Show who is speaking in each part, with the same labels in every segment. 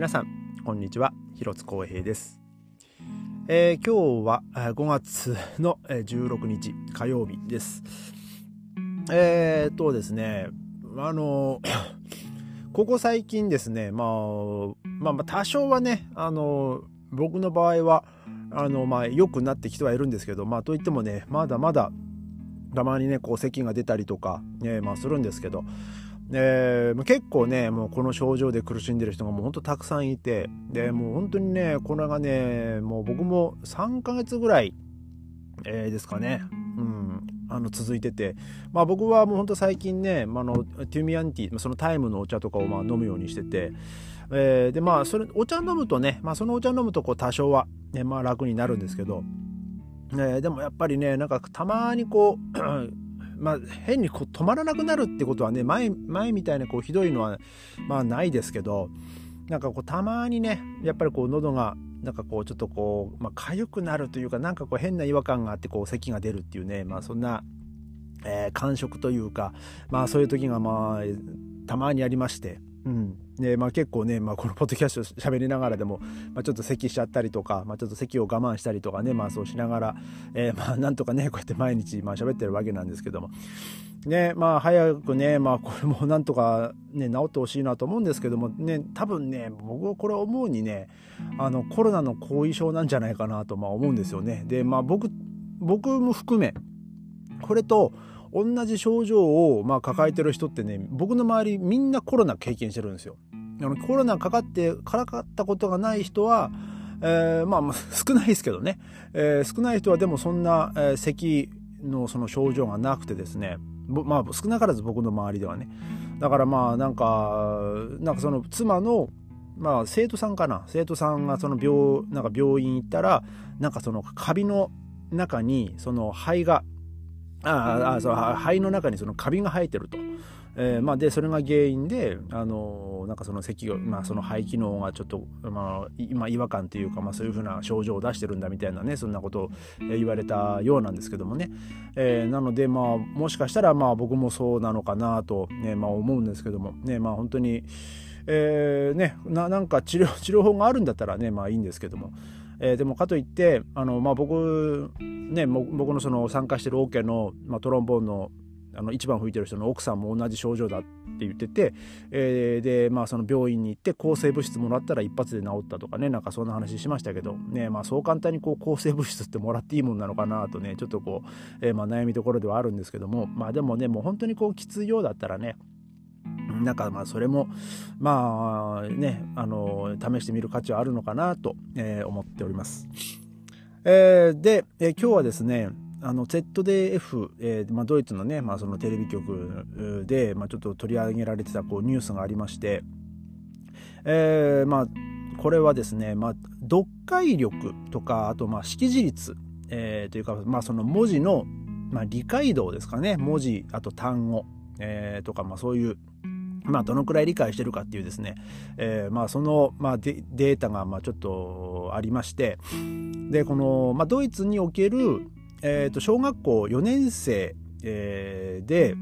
Speaker 1: 皆さんこんにちは。広津光平です、えー、今日は5月の16日火曜日です。えー、っとですねあの ここ最近ですね、まあ、まあ、まあ多少はねあの僕の場合はあのまあ良くなってきてはいるんですけどまあといってもねまだまだたまにねこう咳が出たりとか、ねまあ、するんですけどえー、結構ねもうこの症状で苦しんでる人がもうほんとたくさんいてでもう本当にねこれがねもう僕も3ヶ月ぐらい、えー、ですかね、うん、あの続いてて、まあ、僕はもうほんと最近ね、まあの、テュミアンティーそのタイムのお茶とかをまあ飲むようにしてて、えー、でまあそれお茶飲むとね、まあ、そのお茶飲むとこう多少は、ねまあ、楽になるんですけど、えー、でもやっぱりねなんかたまにこうまあ、変にこう止まらなくなるってことはね前前みたいなこうひどいのはまあないですけどなんかこうたまにねやっぱりこう喉がなんかこうちょっとこう、まあ、痒くなるというかなんかこう変な違和感があってこう咳が出るっていうねまあそんな、えー、感触というかまあそういう時がまあたまにありまして。うんでまあ、結構ね、まあ、このポッドキャスト喋りながらでも、まあ、ちょっと咳しちゃったりとか、まあ、ちょっと咳を我慢したりとかね、まあ、そうしながら、えー、まあなんとかねこうやって毎日まあ喋ってるわけなんですけどもねまあ早くね、まあ、これもなんとか、ね、治ってほしいなと思うんですけどもね多分ね僕はこれ思うにねあのコロナの後遺症なんじゃないかなとまあ思うんですよね。でまあ僕僕も含めこれと同じ症状をまあ抱えてる人ってね僕の周りみんなコロナ経験してるんですよ。あのコロナかかってからかったことがない人は、えー、まあ 少ないですけどね、えー、少ない人はでもそんな、えー、咳のその症状がなくてですね。まあ少なからず僕の周りではね。だからまあなんかなんかその妻のまあ生徒さんかな。生徒さんがその病なんか病院行ったらなんかそのカビの中にその肺がああそう肺の中にそのカビが生えてると。えーまあ、でそれが原因で、あのー、なんかその咳を、まあ、その肺機能がちょっと、まあ、今違和感というか、まあ、そういうふうな症状を出してるんだみたいなねそんなことを言われたようなんですけどもね、えー、なので、まあ、もしかしたら、まあ、僕もそうなのかなと、ねまあ、思うんですけども、ねまあ、本当に、えーね、ななんか治療治療法があるんだったらね、まあ、いいんですけども。えー、でもかといってあの、まあ、僕ね僕のその参加してるオ、ケーの、まあ、トロンボーンのあの一番吹いてる人の奥さんも同じ症状だって言ってて、えー、でまあその病院に行って抗生物質もらったら一発で治ったとかねなんかそんな話しましたけどねまあそう簡単にこう抗生物質ってもらっていいもんなのかなとねちょっとこう、えー、まあ悩みどころではあるんですけどもまあでもねもう本当にこうきついようだったらねなんかまあそれもまあねあの試してみる価値はあるのかなと、えー、思っております。えー、で、えー、今日はですねあの ZDF、えーまあ、ドイツのね、まあ、そのテレビ局で、まあ、ちょっと取り上げられてたこうニュースがありまして、えーまあ、これはですね、まあ、読解力とかあとまあ識字率、えー、というか、まあ、その文字の、まあ、理解度ですかね文字あと単語、えー、とか、まあ、そういうまあ、どのくらい理解してるかっていうですね、えー、まあ、その、まあ、データがまあちょっとありましてでこの、まあ、ドイツにおける、えー、と小学校4年生、えー、で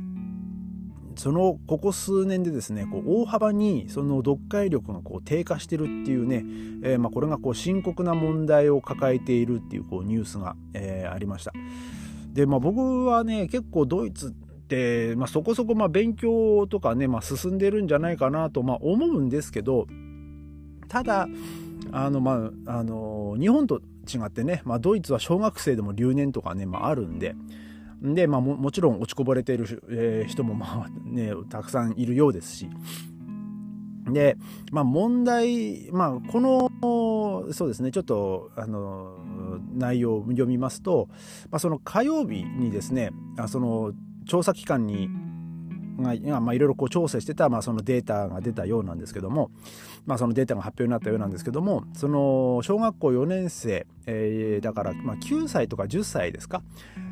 Speaker 1: そのここ数年でですねこう大幅にその読解力がこう低下してるっていうね、えーまあ、これがこう深刻な問題を抱えているっていうこうニュースが、えー、ありました。でまあ、僕はね結構ドイツ、まあ、そこそこまあ勉強とかね、まあ、進んでるんじゃないかなとまあ思うんですけどただあの、まあ、あの日本と違ってね、まあ、ドイツは小学生でも留年とかね、まあ、あるんで。で、まあも、もちろん落ちこぼれている、えー、人もまあね、たくさんいるようですし。で、まあ問題、まあこの、そうですね、ちょっと、あの、内容を読みますと、まあその火曜日にですね、あその調査機関にが、いろいろ調整してた、まあ、そのデータが出たようなんですけども、まあ、そのデータが発表になったようなんですけどもその小学校4年生、えー、だから、まあ、9歳とか10歳ですか、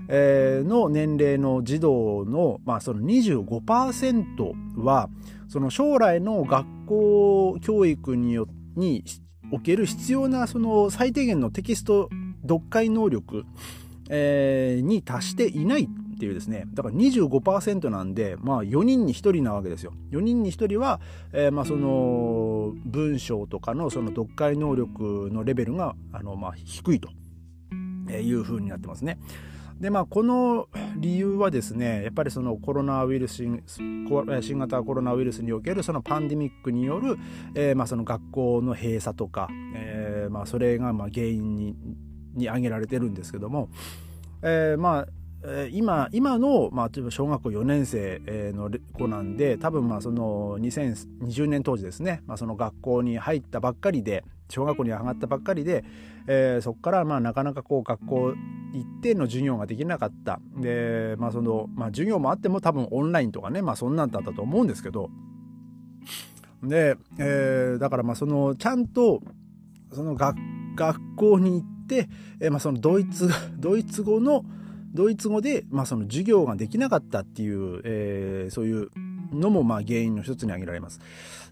Speaker 1: えー、の年齢の児童の,、まあその25%はその将来の学校教育によにおける必要なその最低限のテキスト読解能力、えー、に達していない。っていうですね。だから25%なんでまあ4人に1人なわけですよ。4人に1人は、えー、まあその文章とかのその読解能力のレベルがあの、まあ、低いと。いうふうになってますね。でまあこの理由はですねやっぱりそのコロナウイルス新型コロナウイルスにおけるそのパンデミックによる、えー、まあその学校の閉鎖とか、えー、まあそれがまあ原因にに挙げられてるんですけども、えー、まあ今今の、まあ、例えば小学校4年生の子なんで多分まあその2020年当時ですね、まあ、その学校に入ったばっかりで小学校に上がったばっかりで、えー、そこからまあなかなかこう学校行っての授業ができなかった。で、まあそのまあ、授業もあっても多分オンラインとかね、まあ、そんなんだったと思うんですけど。で、えー、だからまあそのちゃんとその学校に行って、えー、まあそのドイツドイツ語のドイツ語で、まあ、その授業ができなかったっていう、えー、そういうのもまあ原因の一つに挙げられます。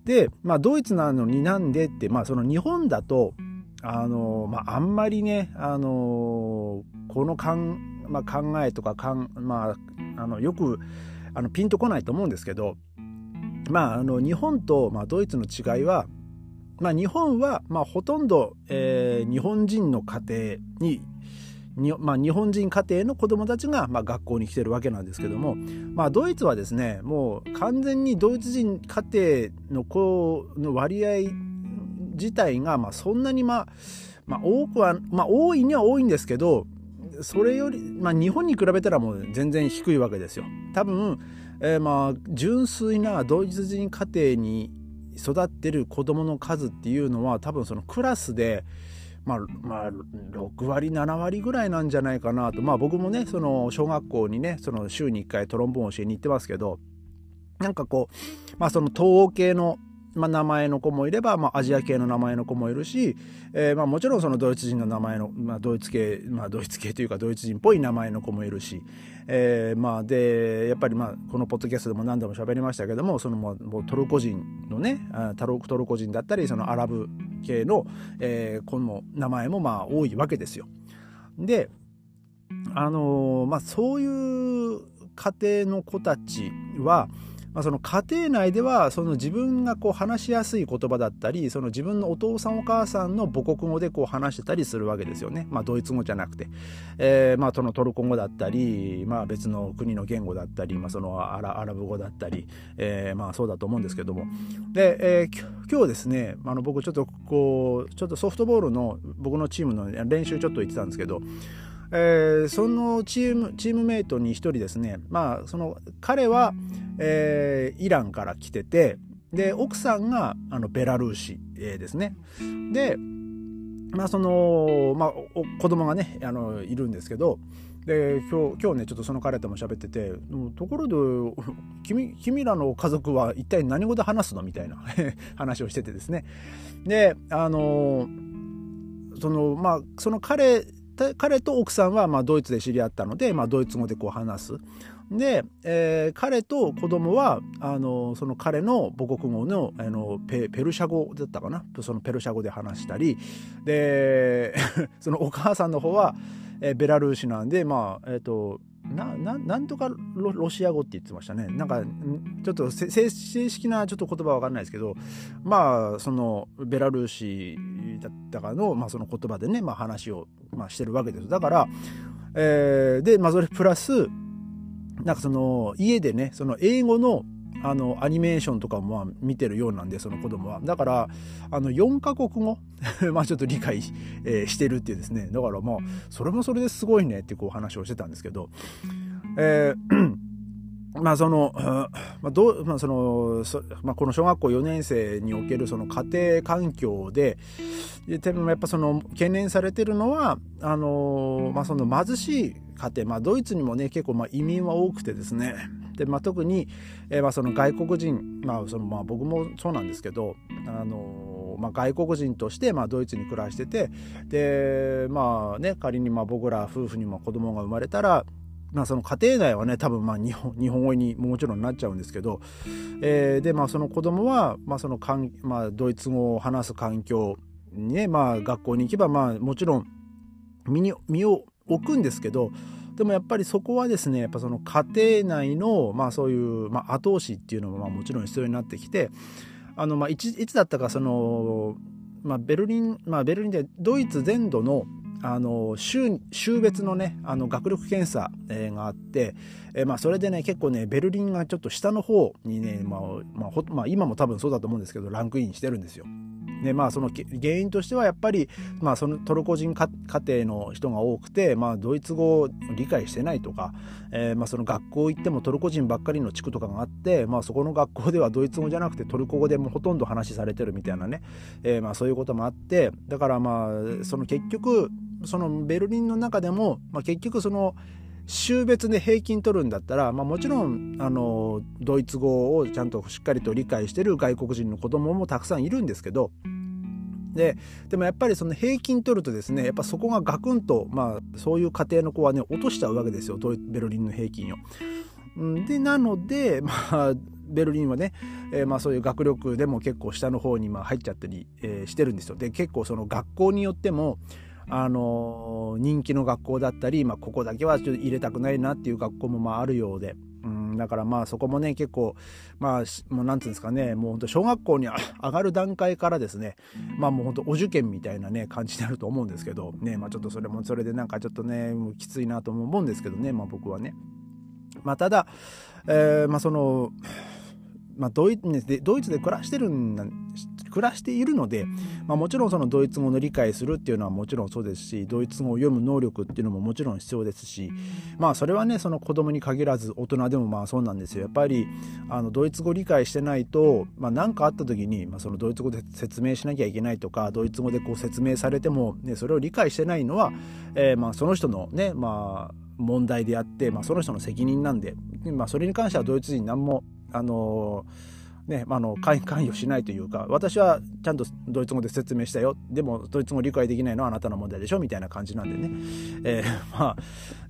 Speaker 1: で、まあ、ドイツなのになんでって、まあ、その日本だと、あの、まあ、あんまりね、あの、このかん、まあ、考えとかかん、まあ、あのよくあのピンとこないと思うんですけど、まあ、あの日本と、まあ、ドイツの違いは、まあ、日本は、まあ、ほとんど、えー、日本人の家庭にに、まあ、日本人家庭の子どもたちが、まあ、学校に来てるわけなんですけども、まあ、ドイツはですねもう完全にドイツ人家庭の子の割合自体が、まあ、そんなに、まあ、まあ多くは、まあ、多いには多いんですけどそれより、まあ、日本に比べたらもう全然低いわけですよ。多分、えー、まあ純粋なドイツ人家庭に育ってる子どもの数っていうのは多分そのクラスでまあ、まあ、6割7割ぐらいなんじゃないかなと。まあ僕もねその小学校にねその週に1回トロンボーン教えに行ってますけどなんかこうまあその東欧系のまあ、名前の子もいれば、まあ、アジア系の名前の子もいるし、えーまあ、もちろんそのドイツ人の名前の、まあ、ドイツ系、まあ、ドイツ系というかドイツ人っぽい名前の子もいるし、えーまあ、でやっぱり、まあ、このポッドキャストでも何度も喋りましたけどもそのもうトルコ人のねトルトルコ人だったりそのアラブ系の、えー、子の名前もまあ多いわけですよ。であのー、まあそういう家庭の子たちは、まあ、その家庭内ではその自分がこう話しやすい言葉だったりその自分のお父さんお母さんの母国語でこう話してたりするわけですよね、まあ、ドイツ語じゃなくて、えー、まあそのトルコ語だったり、まあ、別の国の言語だったり、まあ、そのアラアラブ語だったり、えー、まあそうだと思うんですけども。で、えー、今日ですねあの僕ちょっとこうちょっとソフトボールの僕のチームの練習ちょっと行ってたんですけどえー、そのチームチームメイトに一人ですね。まあその彼は、えー、イランから来ててで奥さんがあのベラルーシ、えー、ですね。でまあそのまあ子供がねあのいるんですけどで今日今日ねちょっとその彼とも喋っててところで君君らの家族は一体何語で話すのみたいな 話をしててですね。であのそのまあその彼彼と奥さんはまあドイツで知り合ったので、まあ、ドイツ語でこう話す。で、えー、彼と子供はあのその彼の母国語のあのペペルシャ語だったかな？そのペルシャ語で話したりで そのお母さんの方は、えー、ベラルーシなんでまあえっ、ー、となななんとかロシア語って言ってましたね。なんかちょっと正式なちょっと言葉は分かんないですけどまあそのベラルーシだったかの,、まあその言葉でね、まあ、話を、まあ、してるわけです。だから、えー、で、まあ、それプラスなんかその家でねその英語のあのアニメーションとかも見てるようなんでその子供は。だからあの4カ国語？まあちょっと理解、えー、してるっていうですね。だからまあそれもそれですごいねってこう話をしてたんですけど、えー まあその、まあどうまあそのまあ、この小学校4年生におけるその家庭環境ででもやっぱその懸念されてるのはあの、まあ、その貧しい家庭、まあ、ドイツにもね結構まあ移民は多くてですね。で、まあ、特に、えー、まあその外国人、まあそのまあ、僕もそうなんですけどあの、まあ、外国人としてまあドイツに暮らしててでまあね仮にまあ僕ら夫婦にも子供が生まれたらまあ、その家庭内はね多分まあ日本 日本語にもちろんなっちゃうんですけど、えー、でまあその子供はまあそのかん、まあ、ドイツ語を話す環境にね、まあ、学校に行けばまあもちろん身に身を置くんですけどでもやっぱりそこはですねやっぱその家庭内のまあそういう、まあ、後押しっていうのもまあもちろん必要になってきてあの、まあ、いついつだったかその、まあ、ベルリン、まあ、ベルリンでドイツ全土のあの州州別のねあの学力検査、えー、があって、えー、まあ、それでね結構ねベルリンがちょっと下の方にね、まあまあまあ、今も多分そうだと思うんですけどランクインしてるんですよ。でまあその原因としてはやっぱり、まあ、そのトルコ人家庭の人が多くて、まあ、ドイツ語を理解してないとか、えー、まあその学校行ってもトルコ人ばっかりの地区とかがあって、まあ、そこの学校ではドイツ語じゃなくてトルコ語でもほとんど話されてるみたいなね、えー、まあそういうこともあってだからまあその結局そのベルリンの中でも、まあ、結局その州別で平均取るんだったら、まあ、もちろんあのドイツ語をちゃんとしっかりと理解してる外国人の子供もたくさんいるんですけどででもやっぱりその平均取るとですねやっぱそこがガクンと、まあ、そういう家庭の子はね落としちゃうわけですよベルリンの平均を。でなので、まあ、ベルリンはね、えー、まあそういう学力でも結構下の方にまあ入っちゃったり、えー、してるんですよ。で結構その学校によってもあの人気の学校だったり、まあ、ここだけはちょっと入れたくないなっていう学校もまああるようで。だからまあそこもね結構まあもうなんていうんですかねもうほんと小学校に上がる段階からですねまあもうほんとお受験みたいなね感じになると思うんですけどねまあちょっとそれもそれでなんかちょっとねもうきついなとも思うんですけどねまあ僕はね。まあただ、えー、まあそのまあ、ドイドイツで暮らしてるん暮らしているので、まあ、もちろんそのドイツ語の理解するっていうのはもちろんそうですしドイツ語を読む能力っていうのももちろん必要ですしまあそれはねその子供に限らず大人でもまあそうなんですよ。やっぱりあのドイツ語理解してないと何、まあ、かあった時に、まあ、そのドイツ語で説明しなきゃいけないとかドイツ語でこう説明されても、ね、それを理解してないのは、えー、まあその人のねまあ問題であって、まあ、その人の責任なんで、まあ、それに関してはドイツ人何もあのね、あの関与しないというか私はちゃんとドイツ語で説明したよ。でもドイツ語理解できないのはあなたの問題でしょみたいな感じなんでね、えー、まあ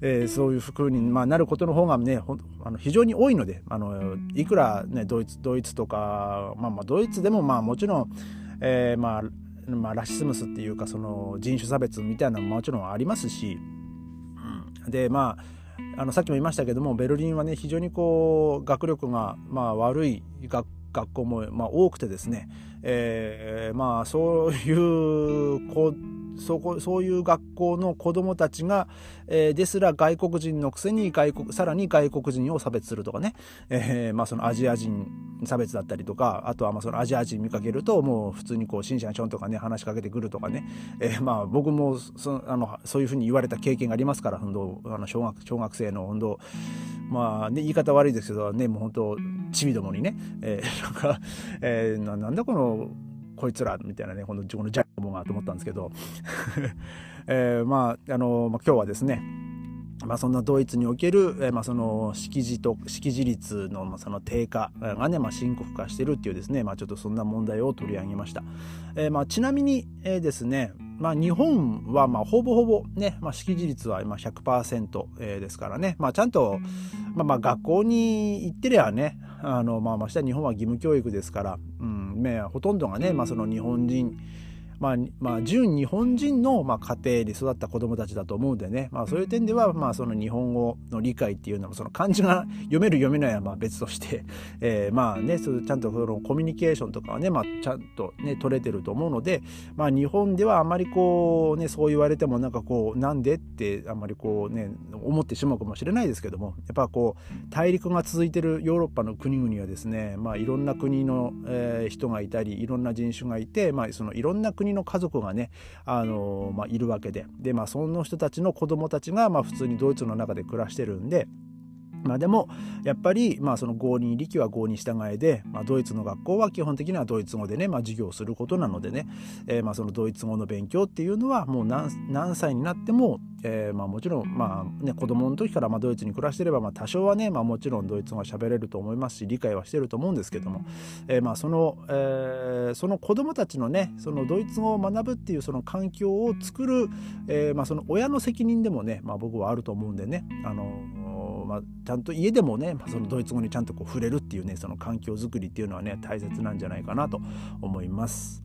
Speaker 1: えー、そういうふうに、まあ、なることの方がねあの非常に多いのであのいくら、ね、ドイツドイツとか、まあ、まあドイツでもまあもちろん、えー、まあまあ、ラシスムスっていうかその人種差別みたいなのももちろんありますし、うん、でまああのさっきも言いましたけどもベルリンはね非常にこう学力がまあ悪い学学校もまあ多くてですね、えー、まあそういうこそこそういう学校の子どもたちが、えー、ですら外国人のくせに外国さらに外国人を差別するとかね、えーまあ、そのアジア人差別だったりとかあとはまあそのアジア人見かけるともう普通にこうシンシャンションとかね話しかけてくるとかね、えー、まあ僕もそあのそういうふうに言われた経験がありますから本当あの小学小学生の本当まあね言い方悪いですけどねもう本当ちびどもにね、えー、なんか、えー、なんだこのこいつらみたいなねこの自分のジャイアンがと思ったんですけど、えー、まああの、今日はですねまあ、そんなドイツにおける、えー、まあ、その識字と識字率の,、まあその低下がね、まあ、深刻化してるっていうですね、まあ、ちょっとそんな問題を取り上げました。えーまあ、ちなみに、えー、ですね、まあ、日本はまあほぼほぼね、まあ、識字率は今100%、え、ですからね、まあ、ちゃんと、まあ、まあ学校に行ってりゃねあの、まあ、まして日本は義務教育ですから、うん、ほとんどがね、まあ、その日本人まあ、まあ、純日本人の、まあ、家庭で育った子供たちだと思うんでね、まあ、そういう点では、まあ、その日本語の理解っていうのも、その漢字が読める読めないはまあ別として、えー、まあね、そちゃんとそのコミュニケーションとかはね、まあ、ちゃんとね、取れてると思うので、まあ、日本ではあまりこう、ね、そう言われても、なんかこう、なんでってあんまりこうね、思ってしまうかもしれないですけども、やっぱこう、大陸が続いてるヨーロッパの国々はですね、まあ、いろんな国の、えー、人がいたり、いろんな人種がいて、まあ、そのいろんな国国の家族がね、あのまあ、いるわけでで、まあ、その人たちの子供たちが、まあ、普通にドイツの中で暮らしてるんで。まあ、でもやっぱり、まあ、その合に力は合に従えで、まあ、ドイツの学校は基本的にはドイツ語でね、まあ、授業することなのでね、えー、まあそのドイツ語の勉強っていうのはもう何何歳になっても、えー、まあもちろん、まあね、子供の時からまあドイツに暮らしてれば、まあ、多少はね、まあ、もちろんドイツ語は喋れると思いますし理解はしてると思うんですけども、えー、まあその、え、その子供たちのねそのドイツ語を学ぶっていうその環境を作る、えーまあ、その親の責任でもね、まあ、僕はあると思うんでねあのまあ、ちゃんと家でもね、まあ、そのドイツ語にちゃんとこう触れるっていうねその環境づくりっていうのはね大切なんじゃないかなと思います。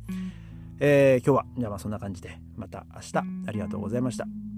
Speaker 1: えー、今日はじゃあまあそんな感じでまた明日ありがとうございました。